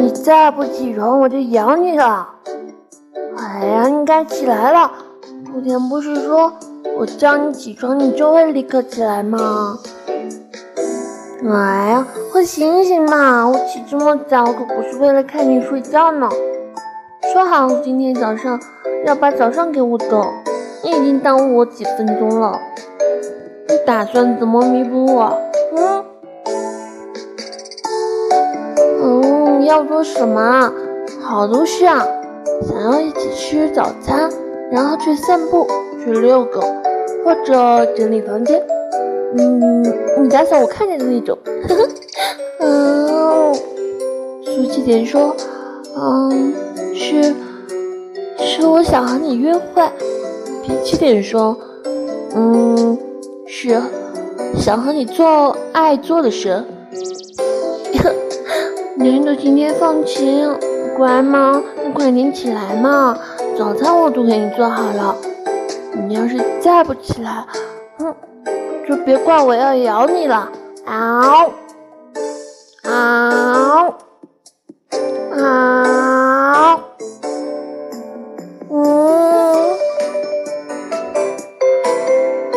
你再不起床，我就咬你了！哎呀，你该起来了！昨天不是说我叫你起床，你就会立刻起来吗？哎呀，快醒醒嘛！我起这么早可不是为了看你睡觉呢。说好今天早上要把早上给我的，你已经耽误我几分钟了。你打算怎么弥补我？嗯？要做什么？好多事啊！想要一起吃早餐，然后去散步，去遛狗，或者整理房间。嗯，你打扫我看见的那种。呵呵。嗯，俗气点说，嗯，是，是我想和你约会。脾气点说，嗯，是想和你做爱做的事。难得今天放晴，乖吗？你快点起来嘛！早餐我都给你做好了。你要是再不起来，哼，就别怪我要咬你了。嗷，嗷，嗷，嗯，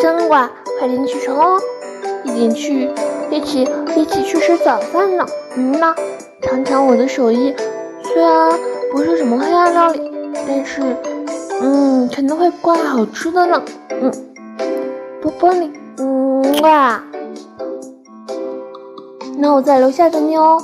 真乖，快点起床哦，一起去，一起一起去吃早饭呢。嗯呐。尝尝我的手艺，虽然不是什么黑暗料理，但是，嗯，肯定会怪好吃的呢。嗯，波波你，嗯哇，那我在楼下等你哦。